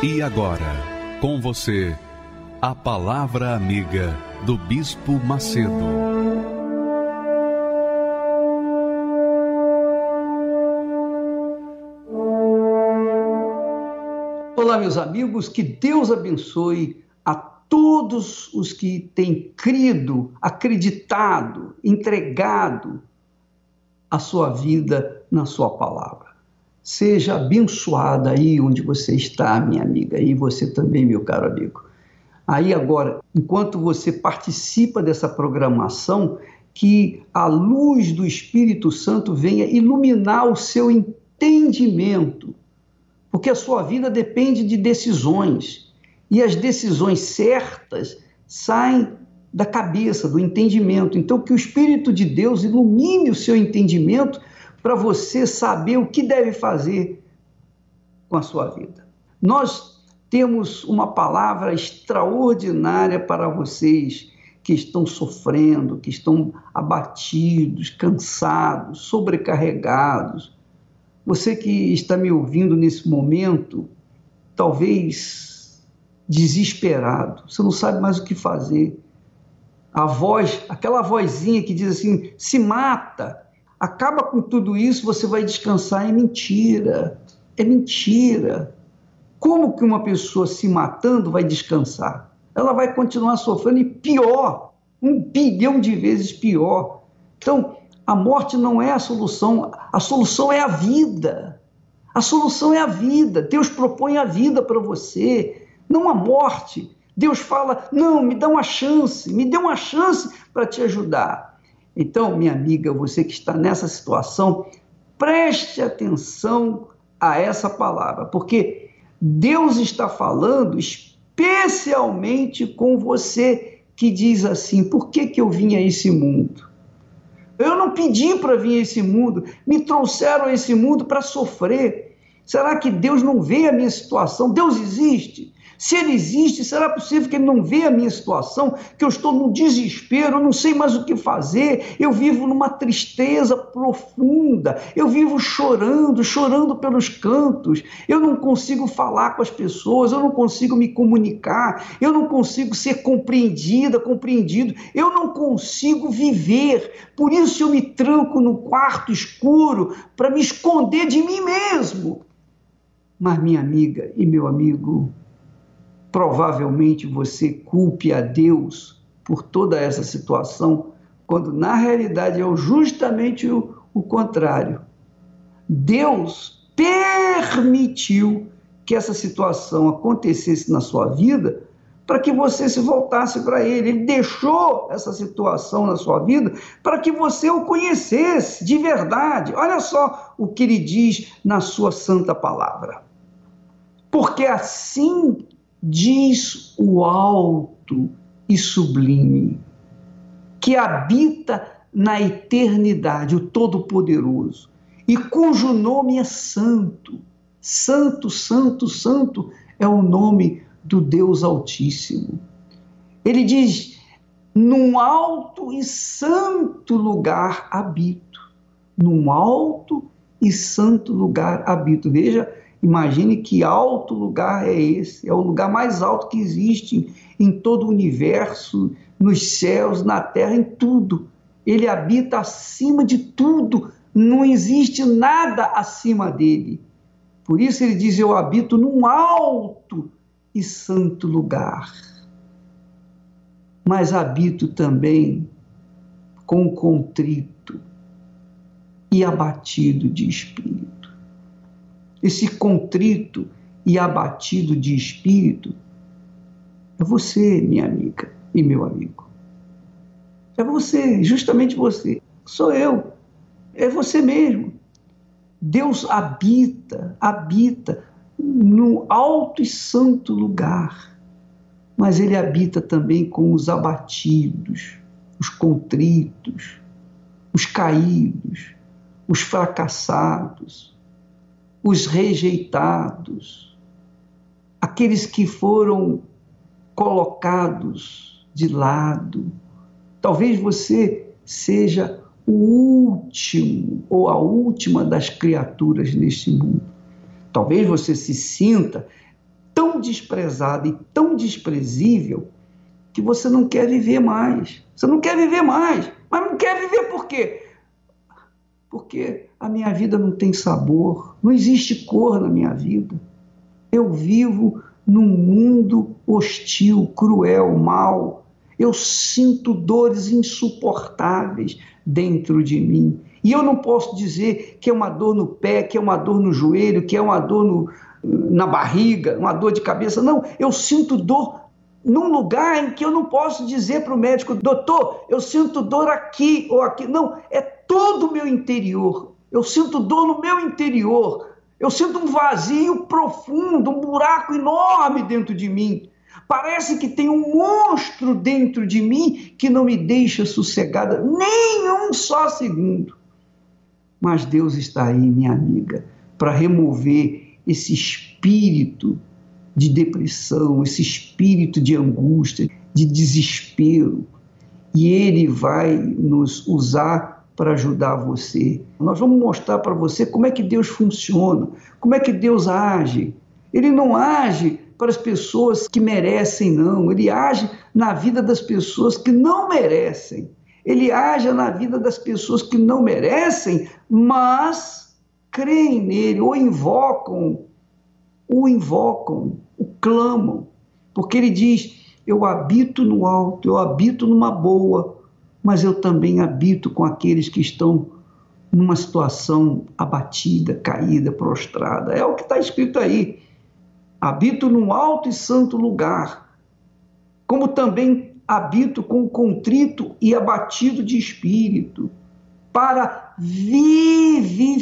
E agora, com você, a Palavra Amiga do Bispo Macedo. Olá, meus amigos, que Deus abençoe a todos os que têm crido, acreditado, entregado a sua vida na Sua palavra. Seja abençoada aí onde você está, minha amiga, e você também, meu caro amigo. Aí agora, enquanto você participa dessa programação, que a luz do Espírito Santo venha iluminar o seu entendimento, porque a sua vida depende de decisões, e as decisões certas saem da cabeça, do entendimento. Então, que o Espírito de Deus ilumine o seu entendimento para você saber o que deve fazer com a sua vida. Nós temos uma palavra extraordinária para vocês que estão sofrendo, que estão abatidos, cansados, sobrecarregados. Você que está me ouvindo nesse momento, talvez desesperado, você não sabe mais o que fazer. A voz, aquela vozinha que diz assim: se mata, acaba com tudo isso, você vai descansar. É mentira. É mentira. Como que uma pessoa se matando vai descansar? Ela vai continuar sofrendo e pior, um bilhão de vezes pior. Então, a morte não é a solução, a solução é a vida. A solução é a vida. Deus propõe a vida para você, não a morte. Deus fala: não, me dá uma chance, me dê uma chance para te ajudar. Então, minha amiga, você que está nessa situação, preste atenção a essa palavra, porque Deus está falando especialmente com você que diz assim: por que, que eu vim a esse mundo? Eu não pedi para vir a esse mundo, me trouxeram a esse mundo para sofrer. Será que Deus não vê a minha situação? Deus existe. Se ele existe, será possível que ele não vê a minha situação, que eu estou num desespero, eu não sei mais o que fazer, eu vivo numa tristeza profunda, eu vivo chorando, chorando pelos cantos, eu não consigo falar com as pessoas, eu não consigo me comunicar, eu não consigo ser compreendida, compreendido, eu não consigo viver, por isso eu me tranco no quarto escuro para me esconder de mim mesmo. Mas, minha amiga e meu amigo, provavelmente você culpe a Deus por toda essa situação, quando na realidade é justamente o, o contrário. Deus permitiu que essa situação acontecesse na sua vida para que você se voltasse para Ele. Ele deixou essa situação na sua vida para que você o conhecesse de verdade. Olha só o que ele diz na sua santa palavra. Porque assim diz o alto e sublime, que habita na eternidade, o Todo-Poderoso, e cujo nome é Santo. Santo, Santo, Santo é o nome do Deus Altíssimo. Ele diz: num alto e santo lugar habito. Num alto e santo lugar habito. Veja Imagine que alto lugar é esse, é o lugar mais alto que existe em todo o universo, nos céus, na terra, em tudo. Ele habita acima de tudo, não existe nada acima dele. Por isso ele diz: Eu habito num alto e santo lugar. Mas habito também com contrito e abatido de espírito esse contrito e abatido de espírito, é você, minha amiga e meu amigo. É você, justamente você. Sou eu. É você mesmo. Deus habita, habita no alto e santo lugar, mas ele habita também com os abatidos, os contritos, os caídos, os fracassados, os rejeitados, aqueles que foram colocados de lado. Talvez você seja o último ou a última das criaturas neste mundo. Talvez você se sinta tão desprezado e tão desprezível que você não quer viver mais. Você não quer viver mais. Mas não quer viver por quê? Porque a minha vida não tem sabor, não existe cor na minha vida. Eu vivo num mundo hostil, cruel, mau. Eu sinto dores insuportáveis dentro de mim. E eu não posso dizer que é uma dor no pé, que é uma dor no joelho, que é uma dor no, na barriga, uma dor de cabeça. Não, eu sinto dor num lugar em que eu não posso dizer para o médico, doutor, eu sinto dor aqui ou aqui. Não, é todo o meu interior. Eu sinto dor no meu interior. Eu sinto um vazio profundo, um buraco enorme dentro de mim. Parece que tem um monstro dentro de mim que não me deixa sossegada nem um só segundo. Mas Deus está aí, minha amiga, para remover esse espírito de depressão, esse espírito de angústia, de desespero. E Ele vai nos usar para ajudar você. Nós vamos mostrar para você como é que Deus funciona, como é que Deus age. Ele não age para as pessoas que merecem, não. Ele age na vida das pessoas que não merecem. Ele age na vida das pessoas que não merecem, mas creem nele, ou invocam, o invocam, o clamam, porque ele diz: Eu habito no alto, eu habito numa boa, mas eu também habito com aqueles que estão numa situação abatida, caída, prostrada. É o que está escrito aí. Habito num alto e santo lugar, como também habito com contrito e abatido de espírito, para vivificar,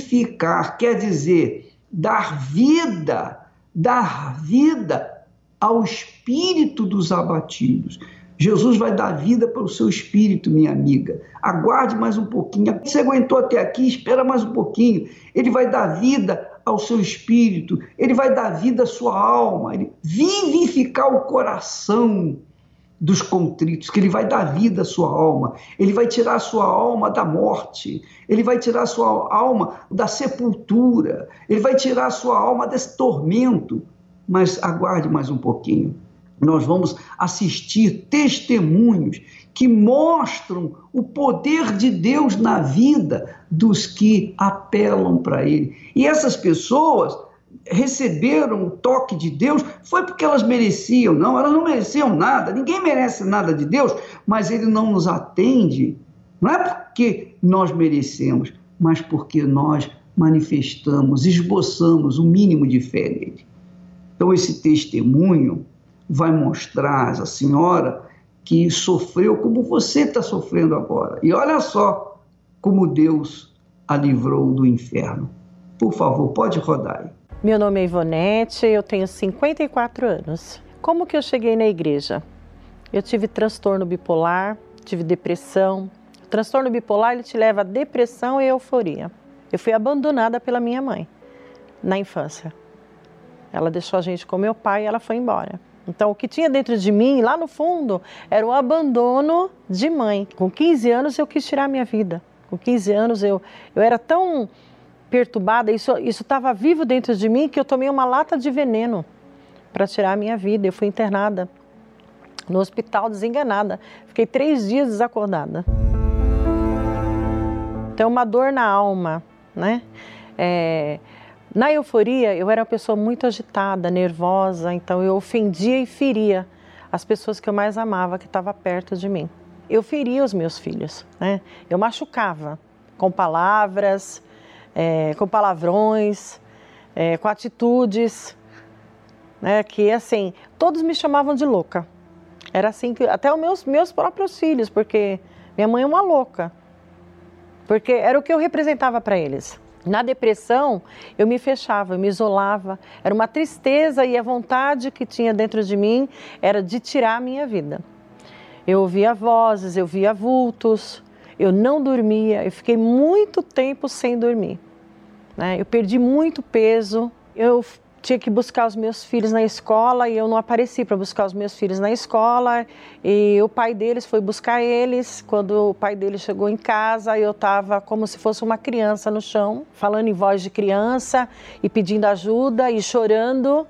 quer dizer, dar vida, dar vida ao espírito dos abatidos. Jesus vai dar vida para o seu espírito, minha amiga. Aguarde mais um pouquinho. Você aguentou até aqui, espera mais um pouquinho. Ele vai dar vida ao seu espírito, ele vai dar vida à sua alma, ele vivificar o coração dos contritos, que ele vai dar vida à sua alma, ele vai tirar a sua alma da morte, ele vai tirar a sua alma da sepultura, ele vai tirar a sua alma desse tormento. Mas aguarde mais um pouquinho nós vamos assistir testemunhos que mostram o poder de Deus na vida dos que apelam para Ele. E essas pessoas receberam o toque de Deus foi porque elas mereciam, não, elas não mereciam nada, ninguém merece nada de Deus, mas Ele não nos atende, não é porque nós merecemos, mas porque nós manifestamos, esboçamos o mínimo de fé nele. Então, esse testemunho vai mostrar a senhora que sofreu como você está sofrendo agora. E olha só como Deus a livrou do inferno. Por favor, pode rodar aí. Meu nome é Ivonete, eu tenho 54 anos. Como que eu cheguei na igreja? Eu tive transtorno bipolar, tive depressão. O transtorno bipolar ele te leva a depressão e euforia. Eu fui abandonada pela minha mãe na infância. Ela deixou a gente com meu pai e ela foi embora. Então, o que tinha dentro de mim, lá no fundo, era o abandono de mãe. Com 15 anos, eu quis tirar minha vida. Com 15 anos, eu, eu era tão perturbada, isso estava vivo dentro de mim, que eu tomei uma lata de veneno para tirar a minha vida. Eu fui internada no hospital, desenganada. Fiquei três dias desacordada. Então, uma dor na alma, né? É, na euforia, eu era uma pessoa muito agitada, nervosa, então eu ofendia e feria as pessoas que eu mais amava, que estavam perto de mim. Eu feria os meus filhos, né? Eu machucava com palavras, é, com palavrões, é, com atitudes, né? Que assim, todos me chamavam de louca. Era assim que até os meus meus próprios filhos, porque minha mãe é uma louca, porque era o que eu representava para eles. Na depressão, eu me fechava, eu me isolava. Era uma tristeza e a vontade que tinha dentro de mim era de tirar a minha vida. Eu ouvia vozes, eu via vultos, eu não dormia, eu fiquei muito tempo sem dormir. Né? Eu perdi muito peso, eu tinha que buscar os meus filhos na escola e eu não apareci para buscar os meus filhos na escola. E o pai deles foi buscar eles. Quando o pai deles chegou em casa, eu estava como se fosse uma criança no chão, falando em voz de criança e pedindo ajuda e chorando.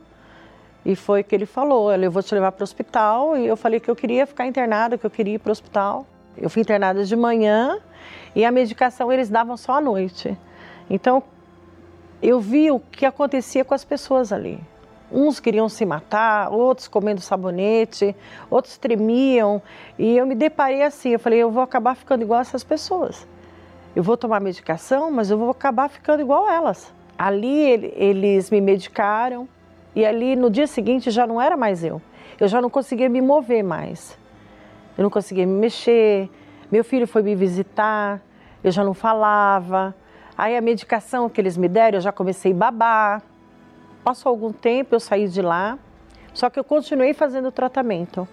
E foi que ele falou: Eu vou te levar para o hospital. E eu falei que eu queria ficar internada, que eu queria ir para o hospital. Eu fui internada de manhã e a medicação eles davam só à noite. Então, eu vi o que acontecia com as pessoas ali. Uns queriam se matar, outros comendo sabonete, outros tremiam. E eu me deparei assim, eu falei, eu vou acabar ficando igual essas pessoas. Eu vou tomar medicação, mas eu vou acabar ficando igual elas. Ali eles me medicaram e ali no dia seguinte já não era mais eu. Eu já não conseguia me mover mais. Eu não conseguia me mexer. Meu filho foi me visitar, eu já não falava. Aí a medicação que eles me deram, eu já comecei a babar. Passou algum tempo, eu saí de lá, só que eu continuei fazendo o tratamento.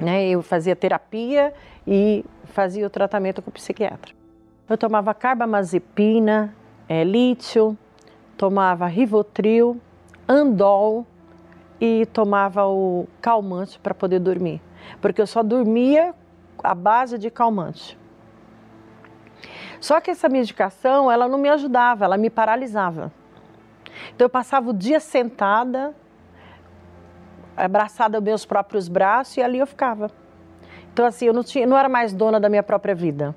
Né? Eu fazia terapia e fazia o tratamento com o psiquiatra. Eu tomava carbamazepina, é, lítio, tomava rivotril, andol e tomava o calmante para poder dormir, porque eu só dormia à base de calmante. Só que essa medicação, ela não me ajudava, ela me paralisava. Então eu passava o dia sentada, abraçada aos meus próprios braços e ali eu ficava. Então assim, eu não, tinha, não era mais dona da minha própria vida.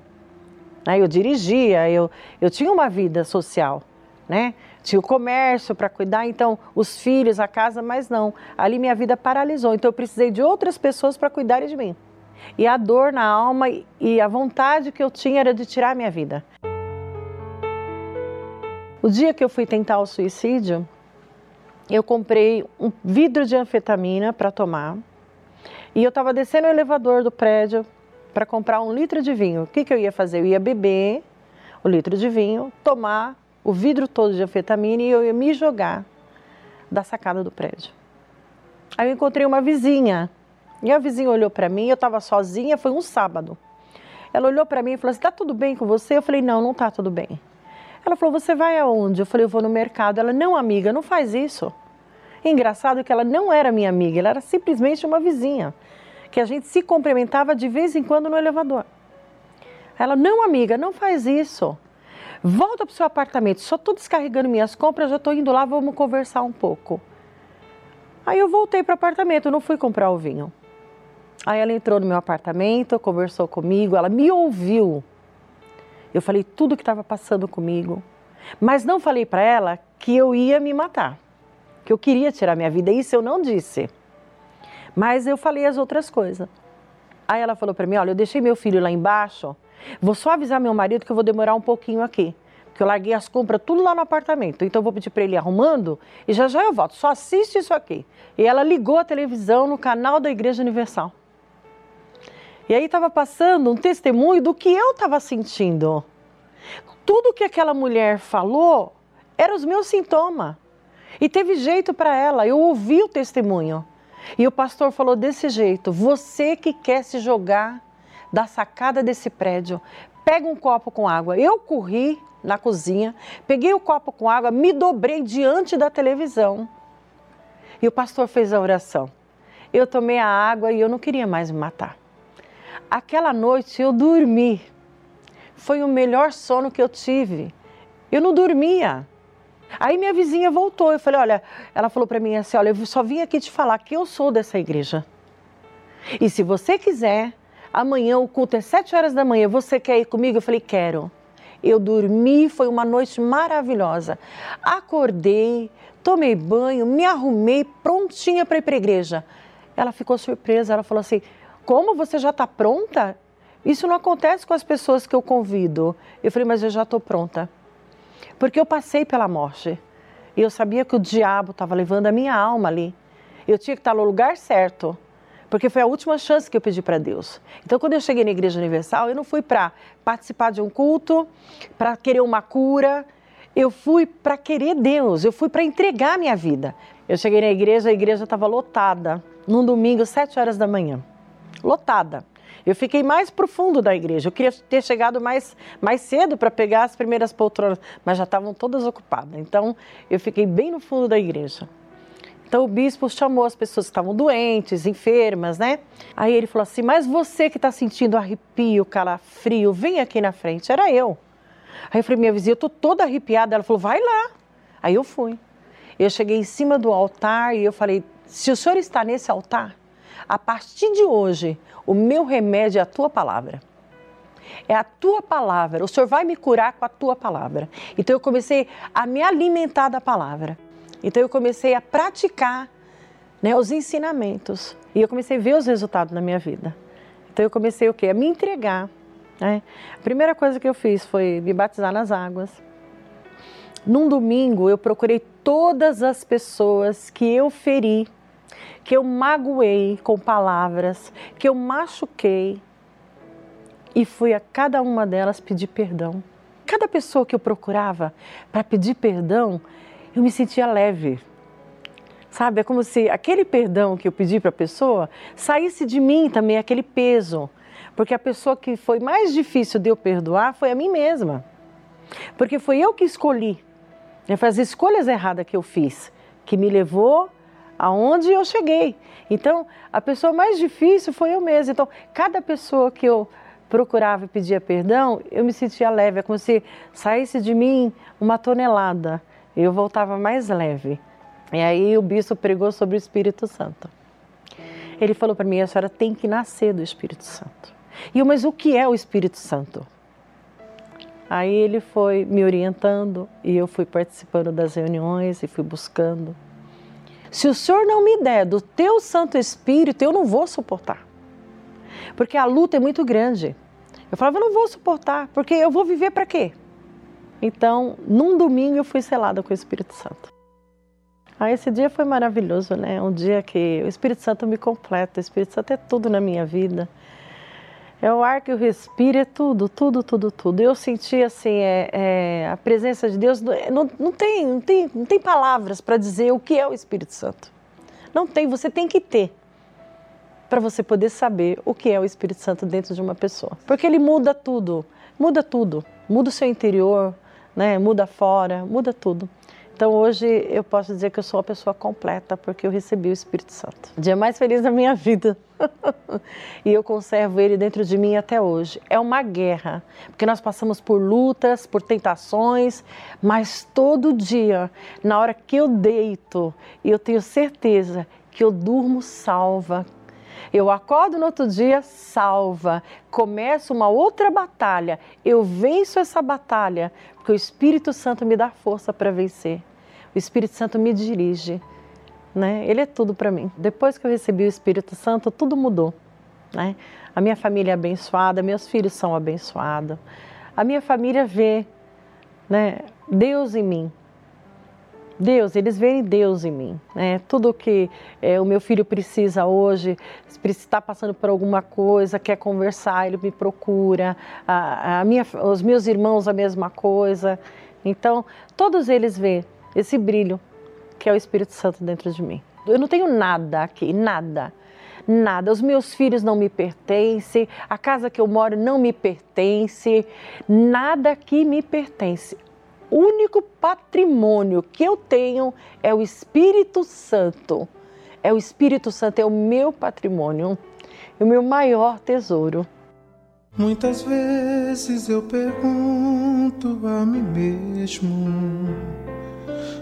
Né? Eu dirigia, eu, eu tinha uma vida social, né? Tinha o comércio para cuidar, então os filhos, a casa, mas não. Ali minha vida paralisou, então eu precisei de outras pessoas para cuidarem de mim e a dor na alma e a vontade que eu tinha era de tirar a minha vida. O dia que eu fui tentar o suicídio, eu comprei um vidro de anfetamina para tomar e eu estava descendo o elevador do prédio para comprar um litro de vinho. O que, que eu ia fazer? Eu ia beber o litro de vinho, tomar o vidro todo de anfetamina e eu ia me jogar da sacada do prédio. Aí eu encontrei uma vizinha e a vizinha olhou para mim, eu estava sozinha, foi um sábado. Ela olhou para mim e falou assim: "Tá tudo bem com você?" Eu falei: "Não, não tá tudo bem". Ela falou: "Você vai aonde?" Eu falei: "Eu vou no mercado". Ela: "Não, amiga, não faz isso". engraçado que ela não era minha amiga, ela era simplesmente uma vizinha, que a gente se cumprimentava de vez em quando no elevador. Ela: "Não, amiga, não faz isso. Volta para o seu apartamento. Só estou descarregando minhas compras, já estou indo lá, vamos conversar um pouco". Aí eu voltei para o apartamento, não fui comprar o vinho. Aí ela entrou no meu apartamento, conversou comigo, ela me ouviu. Eu falei tudo o que estava passando comigo, mas não falei para ela que eu ia me matar, que eu queria tirar minha vida. Isso eu não disse. Mas eu falei as outras coisas. Aí ela falou para mim: Olha, eu deixei meu filho lá embaixo, vou só avisar meu marido que eu vou demorar um pouquinho aqui. Porque eu larguei as compras tudo lá no apartamento. Então eu vou pedir para ele ir arrumando e já já eu volto. Só assiste isso aqui. E ela ligou a televisão no canal da Igreja Universal. E aí estava passando um testemunho do que eu estava sentindo. Tudo que aquela mulher falou eram os meus sintomas. E teve jeito para ela, eu ouvi o testemunho. E o pastor falou desse jeito: você que quer se jogar da sacada desse prédio, pega um copo com água. Eu corri na cozinha, peguei o copo com água, me dobrei diante da televisão. E o pastor fez a oração. Eu tomei a água e eu não queria mais me matar. Aquela noite eu dormi. Foi o melhor sono que eu tive. Eu não dormia. Aí minha vizinha voltou. Eu falei: Olha, ela falou para mim assim: Olha, eu só vim aqui te falar que eu sou dessa igreja. E se você quiser, amanhã o culto é sete horas da manhã. Você quer ir comigo? Eu falei: Quero. Eu dormi, foi uma noite maravilhosa. Acordei, tomei banho, me arrumei, prontinha para ir para a igreja. Ela ficou surpresa. Ela falou assim: como você já está pronta? Isso não acontece com as pessoas que eu convido. Eu falei, mas eu já estou pronta. Porque eu passei pela morte. E eu sabia que o diabo estava levando a minha alma ali. Eu tinha que estar no lugar certo. Porque foi a última chance que eu pedi para Deus. Então, quando eu cheguei na Igreja Universal, eu não fui para participar de um culto, para querer uma cura. Eu fui para querer Deus, eu fui para entregar minha vida. Eu cheguei na igreja, a igreja estava lotada, num domingo, sete horas da manhã. Lotada. Eu fiquei mais profundo da igreja. Eu queria ter chegado mais, mais cedo para pegar as primeiras poltronas, mas já estavam todas ocupadas. Então, eu fiquei bem no fundo da igreja. Então o bispo chamou as pessoas que estavam doentes, enfermas, né? Aí ele falou assim: Mas você que está sentindo arrepio, calafrio, vem aqui na frente. Era eu. Aí eu falei: Minha vizinha, eu estou toda arrepiada. Ela falou: Vai lá. Aí eu fui. Eu cheguei em cima do altar e eu falei: Se o senhor está nesse altar, a partir de hoje, o meu remédio é a tua palavra. É a tua palavra. O Senhor vai me curar com a tua palavra. Então eu comecei a me alimentar da palavra. Então eu comecei a praticar né, os ensinamentos e eu comecei a ver os resultados na minha vida. Então eu comecei o quê? A me entregar. Né? A primeira coisa que eu fiz foi me batizar nas águas. Num domingo eu procurei todas as pessoas que eu feri, que eu magoei com palavras, que eu machuquei e fui a cada uma delas pedir perdão. Cada pessoa que eu procurava para pedir perdão, eu me sentia leve. Sabe, é como se aquele perdão que eu pedi para a pessoa saísse de mim também, aquele peso. Porque a pessoa que foi mais difícil de eu perdoar foi a mim mesma. Porque foi eu que escolhi. Né, foi as escolhas erradas que eu fiz, que me levou aonde eu cheguei. Então, a pessoa mais difícil foi eu mesma. Então, cada pessoa que eu procurava e pedia perdão, eu me sentia leve, é como se saísse de mim uma tonelada eu voltava mais leve. E aí o bispo pregou sobre o Espírito Santo. Ele falou para mim: a senhora tem que nascer do Espírito Santo. E eu, mas o que é o Espírito Santo? Aí ele foi me orientando e eu fui participando das reuniões e fui buscando. Se o Senhor não me der do teu Santo Espírito, eu não vou suportar. Porque a luta é muito grande. Eu falava, eu não vou suportar, porque eu vou viver para quê? Então, num domingo eu fui selada com o Espírito Santo. Ah, esse dia foi maravilhoso, né? Um dia que o Espírito Santo me completa. O Espírito Santo é tudo na minha vida. É o ar que eu respiro, é tudo, tudo, tudo, tudo. Eu senti assim, é, é a presença de Deus. Não, não, tem, não, tem, não tem palavras para dizer o que é o Espírito Santo. Não tem, você tem que ter para você poder saber o que é o Espírito Santo dentro de uma pessoa. Porque ele muda tudo, muda tudo. Muda o seu interior, né? muda fora, muda tudo. Então hoje eu posso dizer que eu sou uma pessoa completa porque eu recebi o Espírito Santo. O dia mais feliz da minha vida. e eu conservo ele dentro de mim até hoje. É uma guerra, porque nós passamos por lutas, por tentações, mas todo dia, na hora que eu deito, eu tenho certeza que eu durmo salva, eu acordo no outro dia salva, começo uma outra batalha, eu venço essa batalha, porque o Espírito Santo me dá força para vencer. O Espírito Santo me dirige, né? Ele é tudo para mim. Depois que eu recebi o Espírito Santo, tudo mudou, né? A minha família é abençoada, meus filhos são abençoados. A minha família vê, né, Deus em mim. Deus, eles veem Deus em mim. Né? Tudo que é, o meu filho precisa hoje, se está passando por alguma coisa, quer conversar, ele me procura. A, a minha, os meus irmãos, a mesma coisa. Então, todos eles veem esse brilho que é o Espírito Santo dentro de mim. Eu não tenho nada aqui, nada. Nada, os meus filhos não me pertencem, a casa que eu moro não me pertence, nada aqui me pertence único patrimônio que eu tenho é o Espírito Santo. É o Espírito Santo, é o meu patrimônio, é o meu maior tesouro. Muitas vezes eu pergunto a mim mesmo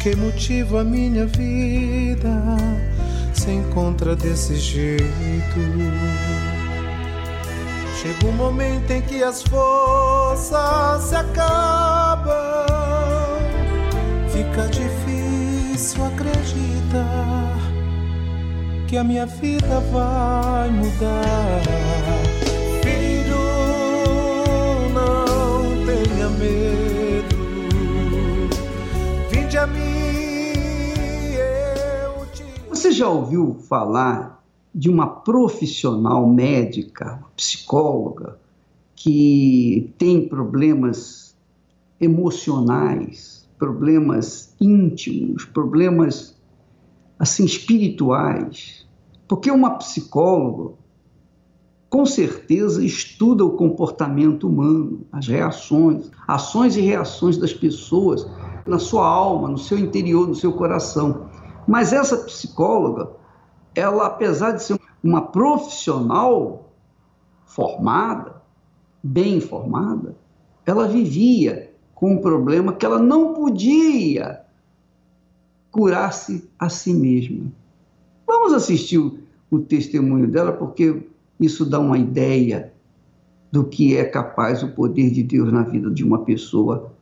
que motivo a minha vida se encontra desse jeito. Chega um momento em que as forças se acabam, fica difícil acreditar que a minha vida vai mudar. Filho, não tenha medo, vinde a mim. Você já ouviu falar de uma profissional médica, psicóloga, que tem problemas emocionais, problemas íntimos, problemas assim espirituais, porque uma psicóloga com certeza estuda o comportamento humano, as reações, ações e reações das pessoas na sua alma, no seu interior, no seu coração. Mas essa psicóloga, ela apesar de ser uma profissional formada, bem informada, ela vivia com um problema que ela não podia curar-se a si mesma. Vamos assistir o, o testemunho dela, porque isso dá uma ideia do que é capaz o poder de Deus na vida de uma pessoa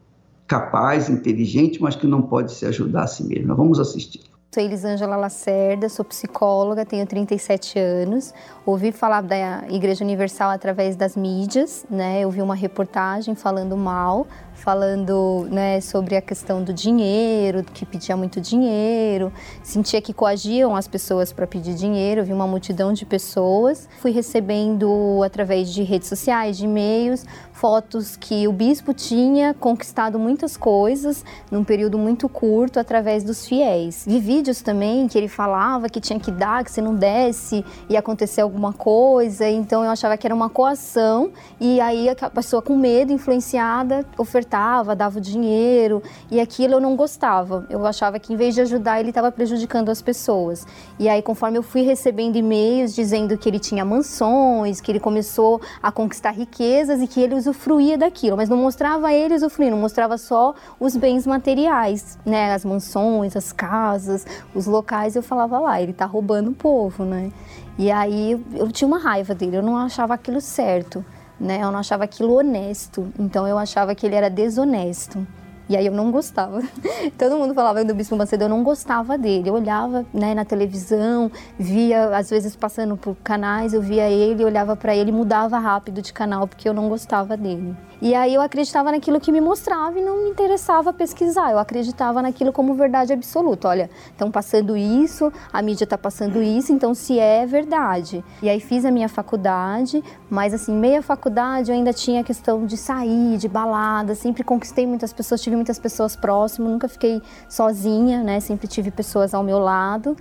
capaz, inteligente, mas que não pode se ajudar a si mesma. Vamos assistir. Sou Elisângela Lacerda, sou psicóloga, tenho 37 anos. Ouvi falar da Igreja Universal através das mídias, né? Eu vi uma reportagem falando mal, falando né, sobre a questão do dinheiro, que pedia muito dinheiro, sentia que coagiam as pessoas para pedir dinheiro, vi uma multidão de pessoas. Fui recebendo através de redes sociais, de e-mails, fotos que o bispo tinha conquistado muitas coisas num período muito curto através dos fiéis. Vi vídeos também que ele falava que tinha que dar, que se não desse ia acontecer alguma coisa, então eu achava que era uma coação e aí a pessoa com medo, influenciada, ofertava, dava o dinheiro e aquilo eu não gostava. Eu achava que em vez de ajudar ele estava prejudicando as pessoas. E aí conforme eu fui recebendo e-mails dizendo que ele tinha mansões, que ele começou a conquistar riquezas e que ele usufruía daquilo, mas não mostrava ele usufruindo, mostrava só os bens materiais, né? As mansões, as casas, os locais. Eu falava lá, ele tá roubando o povo, né? E aí eu tinha uma raiva dele, eu não achava aquilo certo, né? Eu não achava aquilo honesto, então eu achava que ele era desonesto. E aí eu não gostava. Todo mundo falava do Bispo Macedo, eu não gostava dele. Eu olhava né, na televisão, via, às vezes passando por canais, eu via ele, olhava para ele, mudava rápido de canal porque eu não gostava dele. E aí eu acreditava naquilo que me mostrava e não me interessava pesquisar. Eu acreditava naquilo como verdade absoluta. Olha, estão passando isso, a mídia está passando isso, então se é verdade. E aí fiz a minha faculdade, mas assim, meia faculdade eu ainda tinha a questão de sair, de balada, sempre conquistei muitas pessoas, tive muitas pessoas próximas, nunca fiquei sozinha, né? Sempre tive pessoas ao meu lado.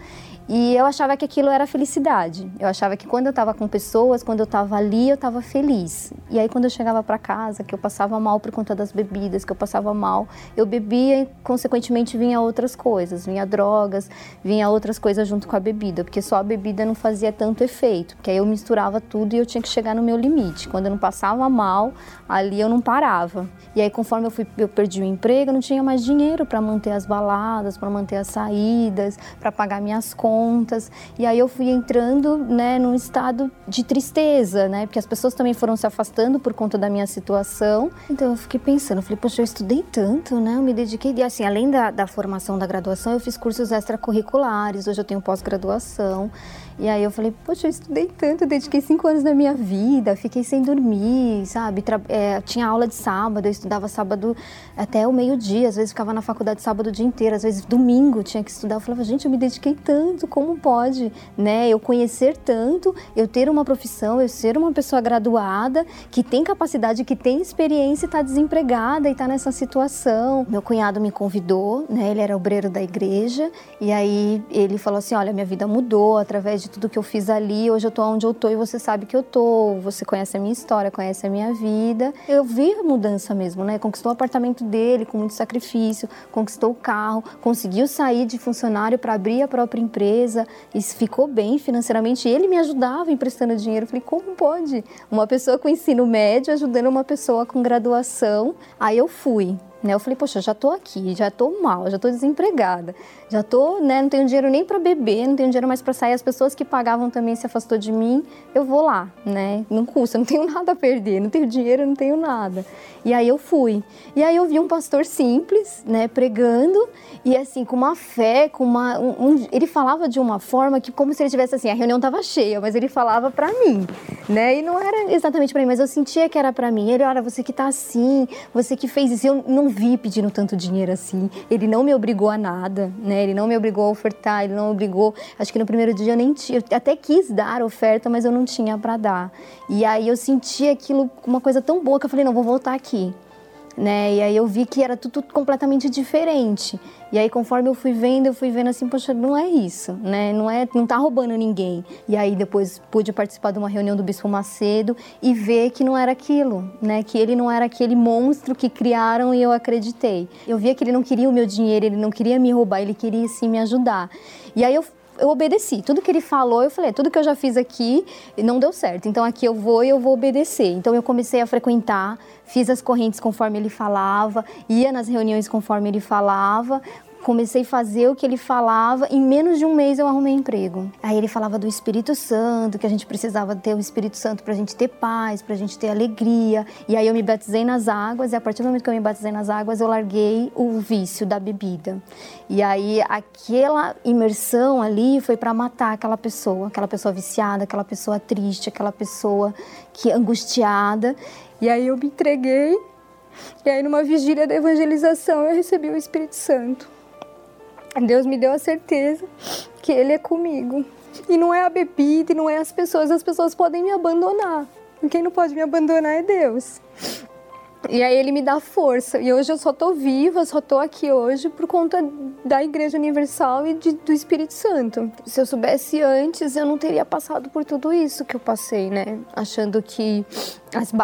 E eu achava que aquilo era felicidade. Eu achava que quando eu estava com pessoas, quando eu estava ali, eu estava feliz. E aí quando eu chegava para casa, que eu passava mal por conta das bebidas, que eu passava mal, eu bebia e consequentemente vinha outras coisas, vinha drogas, vinha outras coisas junto com a bebida, porque só a bebida não fazia tanto efeito, porque aí eu misturava tudo e eu tinha que chegar no meu limite. Quando eu não passava mal, ali eu não parava. E aí conforme eu fui eu perdi o emprego, eu não tinha mais dinheiro para manter as baladas, para manter as saídas, para pagar minhas contas contas. E aí eu fui entrando, né, num estado de tristeza, né? Porque as pessoas também foram se afastando por conta da minha situação. Então eu fiquei pensando, falei, poxa, eu estudei tanto, né? Eu me dediquei. E assim, além da, da formação da graduação, eu fiz cursos extracurriculares, hoje eu tenho pós-graduação. E aí eu falei, poxa, eu estudei tanto, dediquei cinco anos da minha vida, fiquei sem dormir, sabe? Tra é, tinha aula de sábado, eu estudava sábado até o meio-dia, às vezes ficava na faculdade sábado o dia inteiro, às vezes domingo tinha que estudar. Eu falava, gente, eu me dediquei tanto, como pode, né? Eu conhecer tanto, eu ter uma profissão, eu ser uma pessoa graduada, que tem capacidade, que tem experiência e está desempregada e está nessa situação. Meu cunhado me convidou, né? Ele era obreiro da igreja, e aí ele falou assim: olha, minha vida mudou através de de tudo que eu fiz ali, hoje eu tô onde eu tô e você sabe que eu tô, você conhece a minha história, conhece a minha vida. Eu vi a mudança mesmo, né? Conquistou o apartamento dele com muito sacrifício, conquistou o carro, conseguiu sair de funcionário para abrir a própria empresa e ficou bem financeiramente. Ele me ajudava emprestando dinheiro. Eu falei, como pode? Uma pessoa com ensino médio ajudando uma pessoa com graduação. Aí eu fui Né? Eu falei, poxa, já tô aqui, já tô mal, já tô desempregada, já tô, né, não tenho dinheiro nem para beber, não tenho dinheiro mais para sair. As pessoas que pagavam também se afastou de mim, eu vou lá, né? Não custa, não tenho nada a perder, não tenho dinheiro, não tenho nada. E aí eu fui. E aí eu vi um pastor simples, né, pregando e assim com uma fé, com uma, um, um, ele falava de uma forma que como se ele tivesse assim, a reunião tava cheia, mas ele falava para mim, né? E não era exatamente para mim, mas eu sentia que era para mim. Ele, olha, você que tá assim, você que fez isso, eu não vi pedindo tanto dinheiro assim. Ele não me obrigou a nada, né? Ele não me obrigou a ofertar, ele não obrigou. Acho que no primeiro dia eu nem tinha, eu até quis dar oferta, mas eu não tinha para dar. E aí eu senti aquilo uma coisa tão boa que eu falei, não, vou voltar aqui né? E aí eu vi que era tudo, completamente diferente. E aí conforme eu fui vendo, eu fui vendo assim, poxa, não é isso, né? Não é, não tá roubando ninguém. E aí depois pude participar de uma reunião do Bispo Macedo e ver que não era aquilo, né? Que ele não era aquele monstro que criaram e eu acreditei. Eu via que ele não queria o meu dinheiro, ele não queria me roubar, ele queria sim me ajudar. E aí eu eu obedeci. Tudo que ele falou, eu falei, tudo que eu já fiz aqui não deu certo. Então aqui eu vou e eu vou obedecer. Então eu comecei a frequentar, fiz as correntes conforme ele falava, ia nas reuniões conforme ele falava, comecei a fazer o que ele falava, em menos de um mês eu arrumei emprego. Aí ele falava do Espírito Santo, que a gente precisava ter o Espírito Santo para a gente ter paz, para a gente ter alegria. E aí eu me batizei nas águas, e a partir do momento que eu me batizei nas águas, eu larguei o vício da bebida. E aí aquela imersão ali foi para matar aquela pessoa, aquela pessoa viciada, aquela pessoa triste, aquela pessoa que angustiada. E aí eu me entreguei. E aí numa vigília da evangelização eu recebi o Espírito Santo. Deus me deu a certeza que Ele é comigo. E não é a bebida, e não é as pessoas. As pessoas podem me abandonar. Quem não pode me abandonar é Deus. E aí ele me dá força. E hoje eu só tô viva, só tô aqui hoje por conta da Igreja Universal e de, do Espírito Santo. Se eu soubesse antes, eu não teria passado por tudo isso que eu passei, né? Achando que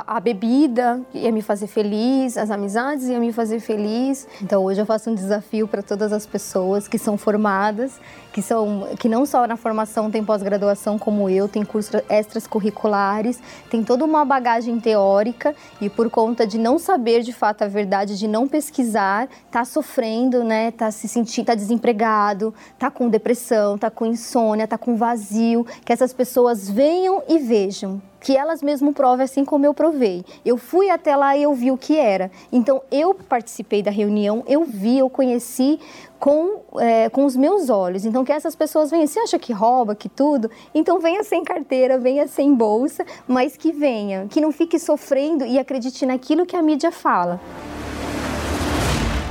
a bebida ia me fazer feliz, as amizades iam me fazer feliz. Então hoje eu faço um desafio para todas as pessoas que são formadas, que são que não só na formação tem pós-graduação como eu, tem cursos extras curriculares, tem toda uma bagagem teórica e por conta de não saber de fato a verdade, de não pesquisar, tá sofrendo, né? Tá se sentindo, tá desempregado, tá com depressão, tá com insônia, tá com vazio, que essas pessoas venham e vejam que elas mesmo provem assim como eu provei. Eu fui até lá e eu vi o que era. Então eu participei da reunião, eu vi, eu conheci com, é, com os meus olhos. Então que essas pessoas venham, você acha que rouba, que tudo? Então venha sem carteira, venha sem bolsa, mas que venha, que não fique sofrendo e acredite naquilo que a mídia fala.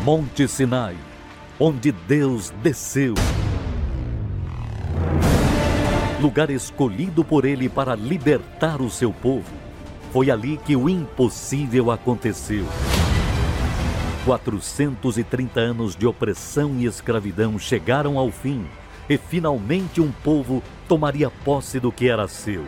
Monte Sinai, onde Deus desceu lugar escolhido por ele para libertar o seu povo. Foi ali que o impossível aconteceu. 430 anos de opressão e escravidão chegaram ao fim e finalmente um povo tomaria posse do que era seu.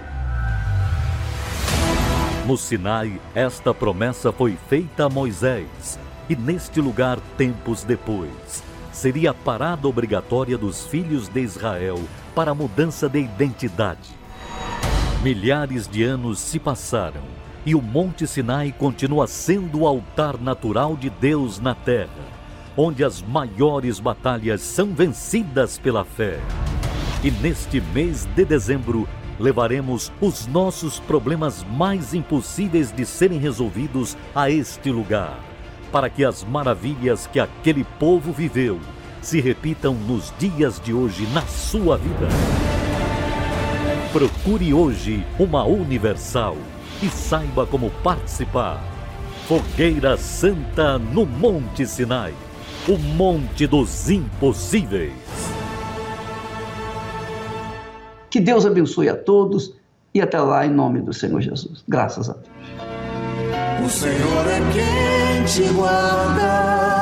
No Sinai, esta promessa foi feita a Moisés, e neste lugar, tempos depois, seria a parada obrigatória dos filhos de Israel para a mudança de identidade. Milhares de anos se passaram e o Monte Sinai continua sendo o altar natural de Deus na terra, onde as maiores batalhas são vencidas pela fé. E neste mês de dezembro, levaremos os nossos problemas mais impossíveis de serem resolvidos a este lugar, para que as maravilhas que aquele povo viveu se repitam nos dias de hoje na sua vida. Procure hoje uma Universal e saiba como participar. Fogueira Santa no Monte Sinai o Monte dos Impossíveis. Que Deus abençoe a todos e até lá em nome do Senhor Jesus. Graças a Deus. O Senhor é quem te guarda